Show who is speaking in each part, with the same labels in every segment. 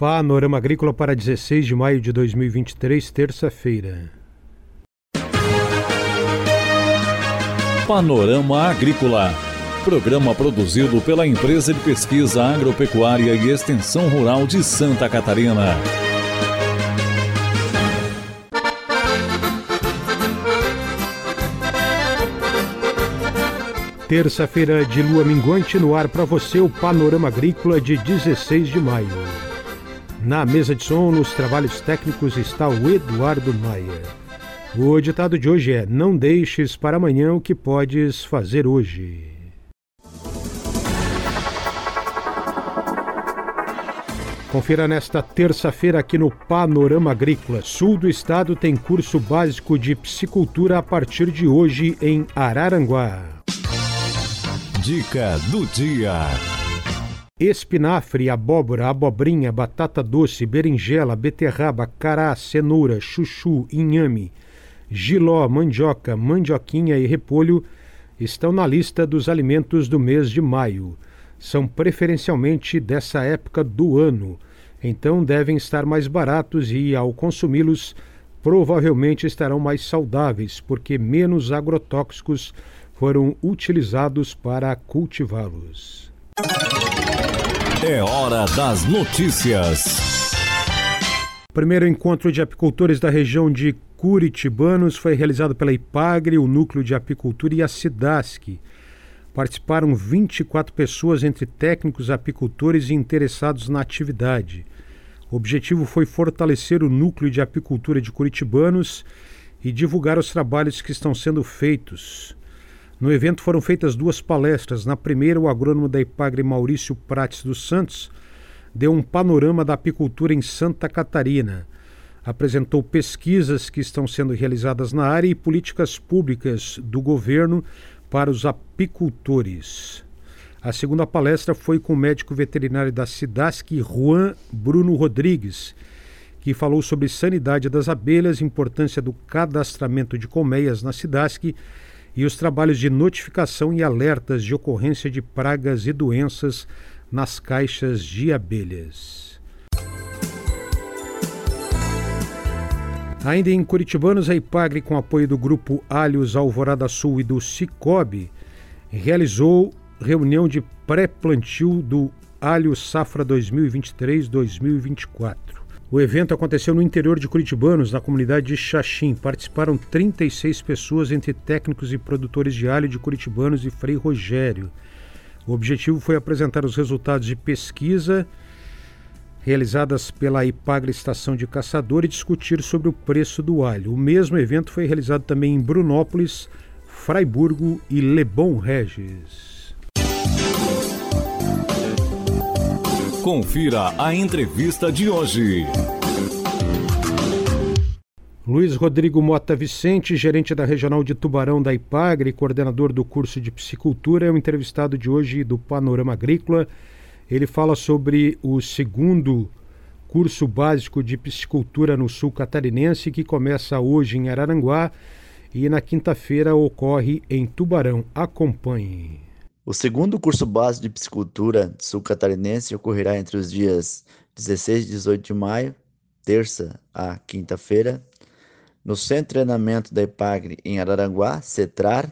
Speaker 1: Panorama Agrícola para 16 de maio de 2023, terça-feira.
Speaker 2: Panorama Agrícola. Programa produzido pela Empresa de Pesquisa Agropecuária e Extensão Rural de Santa Catarina.
Speaker 1: Terça-feira de lua minguante no ar para você o Panorama Agrícola de 16 de maio. Na mesa de som, nos trabalhos técnicos, está o Eduardo Maia. O ditado de hoje é: Não deixes para amanhã o que podes fazer hoje. Confira nesta terça-feira aqui no Panorama Agrícola. Sul do estado tem curso básico de psicultura a partir de hoje em Araranguá.
Speaker 2: Dica do dia.
Speaker 1: Espinafre, abóbora, abobrinha, batata doce, berinjela, beterraba, cará, cenoura, chuchu, inhame, giló, mandioca, mandioquinha e repolho estão na lista dos alimentos do mês de maio. São preferencialmente dessa época do ano, então devem estar mais baratos e, ao consumi-los, provavelmente estarão mais saudáveis, porque menos agrotóxicos foram utilizados para cultivá-los.
Speaker 2: É hora das notícias.
Speaker 1: O primeiro encontro de apicultores da região de Curitibanos foi realizado pela IPAGRE, o Núcleo de Apicultura e a SIDASC. Participaram 24 pessoas, entre técnicos, apicultores e interessados na atividade. O objetivo foi fortalecer o núcleo de apicultura de Curitibanos e divulgar os trabalhos que estão sendo feitos. No evento foram feitas duas palestras. Na primeira, o agrônomo da Ipagre Maurício Prates dos Santos deu um panorama da apicultura em Santa Catarina. Apresentou pesquisas que estão sendo realizadas na área e políticas públicas do governo para os apicultores. A segunda palestra foi com o médico veterinário da SIDASC, Juan Bruno Rodrigues, que falou sobre sanidade das abelhas, importância do cadastramento de colmeias na SIDASC e os trabalhos de notificação e alertas de ocorrência de pragas e doenças nas caixas de abelhas. Ainda em Curitibanos, a Ipagre, com apoio do Grupo Alhos Alvorada Sul e do Cicobi, realizou reunião de pré-plantio do Alho Safra 2023-2024. O evento aconteceu no interior de Curitibanos, na comunidade de Xaxim. Participaram 36 pessoas, entre técnicos e produtores de alho de Curitibanos e Frei Rogério. O objetivo foi apresentar os resultados de pesquisa realizadas pela Ipagre Estação de Caçador e discutir sobre o preço do alho. O mesmo evento foi realizado também em Brunópolis, Fraiburgo e Lebon Regis.
Speaker 2: Confira a entrevista de hoje.
Speaker 1: Luiz Rodrigo Mota Vicente, gerente da Regional de Tubarão da Ipagre, coordenador do curso de Psicultura, é o entrevistado de hoje do Panorama Agrícola. Ele fala sobre o segundo curso básico de Psicultura no Sul Catarinense, que começa hoje em Araranguá e na quinta-feira ocorre em Tubarão. Acompanhe.
Speaker 3: O segundo curso básico de Psicultura Sul Catarinense ocorrerá entre os dias 16 e 18 de maio, terça a quinta-feira, no Centro de Treinamento da IPAGRE em Araranguá, CETRAR,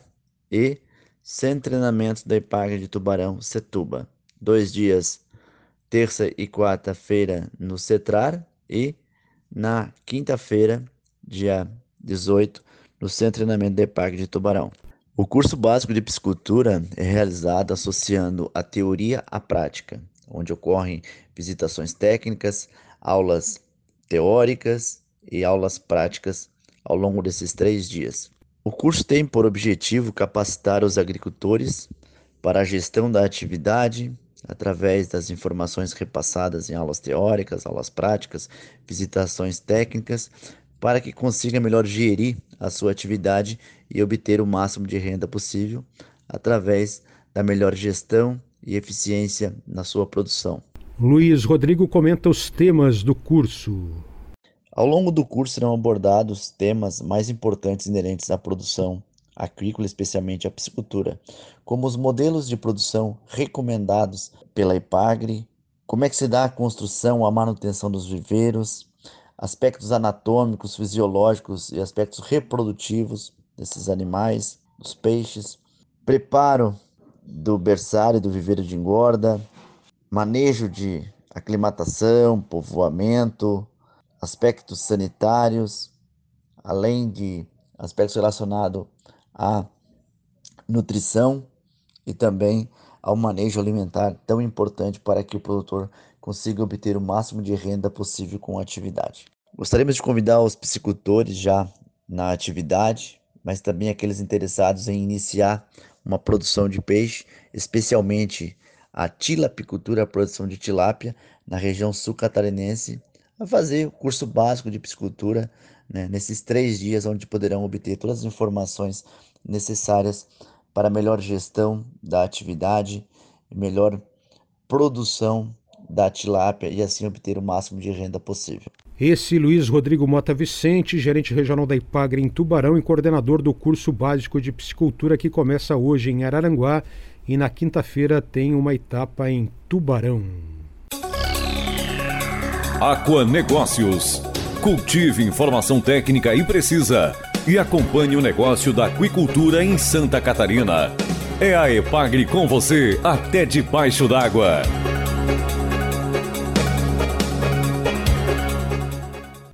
Speaker 3: e Centro de Treinamento da IPAGRE de Tubarão, CETUBA. Dois dias, terça e quarta-feira, no CETRAR e na quinta-feira, dia 18, no Centro de Treinamento da IPAGRE de Tubarão. O curso básico de piscicultura é realizado associando a teoria à prática, onde ocorrem visitações técnicas, aulas teóricas e aulas práticas ao longo desses três dias. O curso tem por objetivo capacitar os agricultores para a gestão da atividade através das informações repassadas em aulas teóricas, aulas práticas, visitações técnicas, para que consiga melhor gerir a sua atividade e obter o máximo de renda possível através da melhor gestão e eficiência na sua produção.
Speaker 1: Luiz Rodrigo comenta os temas do curso.
Speaker 3: Ao longo do curso serão abordados temas mais importantes inerentes à produção agrícola, especialmente à piscicultura, como os modelos de produção recomendados pela IPAGRE como é que se dá a construção, a manutenção dos viveiros, aspectos anatômicos, fisiológicos e aspectos reprodutivos desses animais, dos peixes, preparo do berçário do viveiro de engorda, manejo de aclimatação, povoamento, aspectos sanitários, além de aspectos relacionados à nutrição e também ao manejo alimentar tão importante para que o produtor consiga obter o máximo de renda possível com a atividade. Gostaríamos de convidar os piscicultores já na atividade, mas também aqueles interessados em iniciar uma produção de peixe, especialmente a tilapicultura, a produção de tilápia na região sul catarinense, a fazer o curso básico de piscicultura né, nesses três dias, onde poderão obter todas as informações necessárias para melhor gestão da atividade melhor produção da tilápia e assim obter o máximo de renda possível.
Speaker 1: Esse Luiz Rodrigo Mota Vicente, gerente regional da Ipagre em Tubarão e coordenador do curso básico de piscicultura que começa hoje em Araranguá e na quinta-feira tem uma etapa em Tubarão.
Speaker 2: Aqua Negócios. Cultive informação técnica e precisa e acompanhe o negócio da aquicultura em Santa Catarina. É a Epagre com você até debaixo d'água.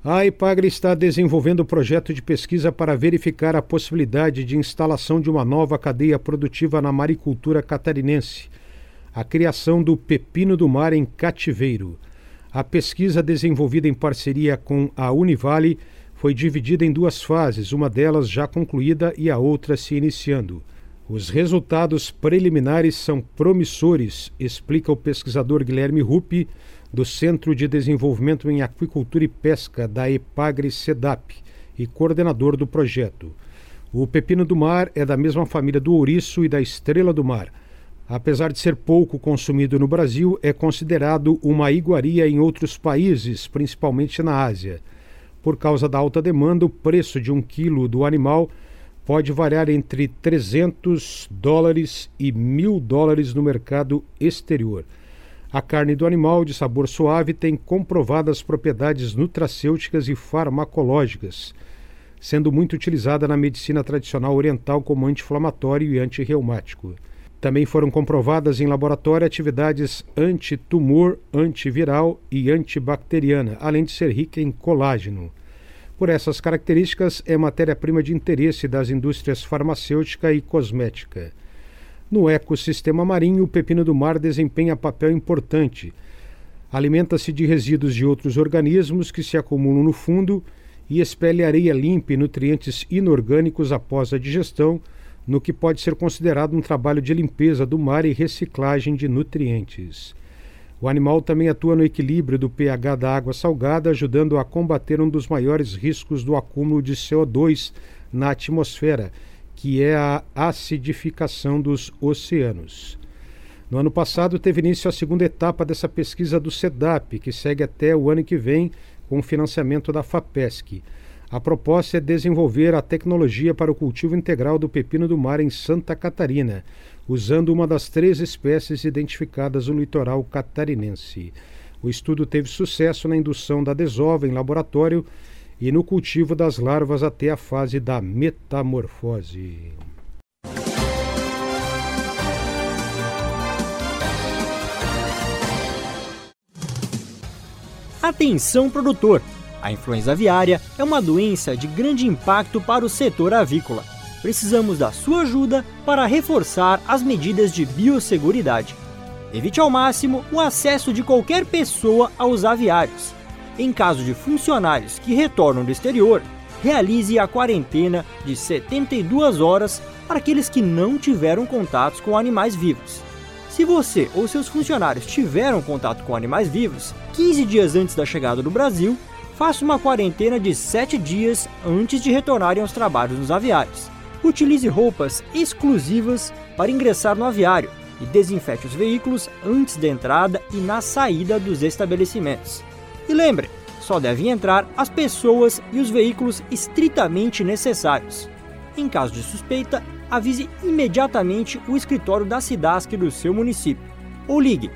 Speaker 1: A Epagre está desenvolvendo um projeto de pesquisa para verificar a possibilidade de instalação de uma nova cadeia produtiva na maricultura catarinense. A criação do pepino do mar em cativeiro. A pesquisa desenvolvida em parceria com a Univale foi dividida em duas fases, uma delas já concluída e a outra se iniciando. Os resultados preliminares são promissores, explica o pesquisador Guilherme Rupi, do Centro de Desenvolvimento em Aquicultura e Pesca da Epagre Sedap e coordenador do projeto. O pepino do mar é da mesma família do ouriço e da estrela do mar. Apesar de ser pouco consumido no Brasil, é considerado uma iguaria em outros países, principalmente na Ásia. Por causa da alta demanda, o preço de um quilo do animal pode variar entre 300 dólares e mil dólares no mercado exterior. A carne do animal de sabor suave tem comprovadas propriedades nutracêuticas e farmacológicas, sendo muito utilizada na medicina tradicional oriental como anti-inflamatório e antirreumático. Também foram comprovadas em laboratório atividades antitumor, antiviral e antibacteriana, além de ser rica em colágeno. Por essas características, é matéria-prima de interesse das indústrias farmacêutica e cosmética. No ecossistema marinho, o pepino do mar desempenha papel importante. Alimenta-se de resíduos de outros organismos que se acumulam no fundo e expele areia limpa e nutrientes inorgânicos após a digestão, no que pode ser considerado um trabalho de limpeza do mar e reciclagem de nutrientes. O animal também atua no equilíbrio do pH da água salgada, ajudando a combater um dos maiores riscos do acúmulo de CO2 na atmosfera, que é a acidificação dos oceanos. No ano passado, teve início a segunda etapa dessa pesquisa do SEDAP, que segue até o ano que vem com financiamento da FAPESC. A proposta é desenvolver a tecnologia para o cultivo integral do pepino do mar em Santa Catarina, usando uma das três espécies identificadas no litoral catarinense. O estudo teve sucesso na indução da desova em laboratório e no cultivo das larvas até a fase da metamorfose.
Speaker 4: Atenção produtor! A influenza aviária é uma doença de grande impacto para o setor avícola. Precisamos da sua ajuda para reforçar as medidas de biosseguridade. Evite ao máximo o acesso de qualquer pessoa aos aviários. Em caso de funcionários que retornam do exterior, realize a quarentena de 72 horas para aqueles que não tiveram contatos com animais vivos. Se você ou seus funcionários tiveram contato com animais vivos 15 dias antes da chegada do Brasil, faça uma quarentena de 7 dias antes de retornarem aos trabalhos nos aviários. Utilize roupas exclusivas para ingressar no aviário e desinfete os veículos antes da entrada e na saída dos estabelecimentos. E lembre, só devem entrar as pessoas e os veículos estritamente necessários. Em caso de suspeita, avise imediatamente o escritório da SIDASC do seu município ou ligue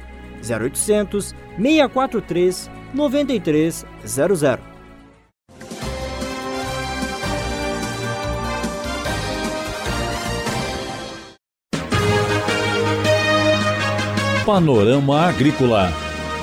Speaker 4: 0800 643 9300.
Speaker 2: Panorama Agrícola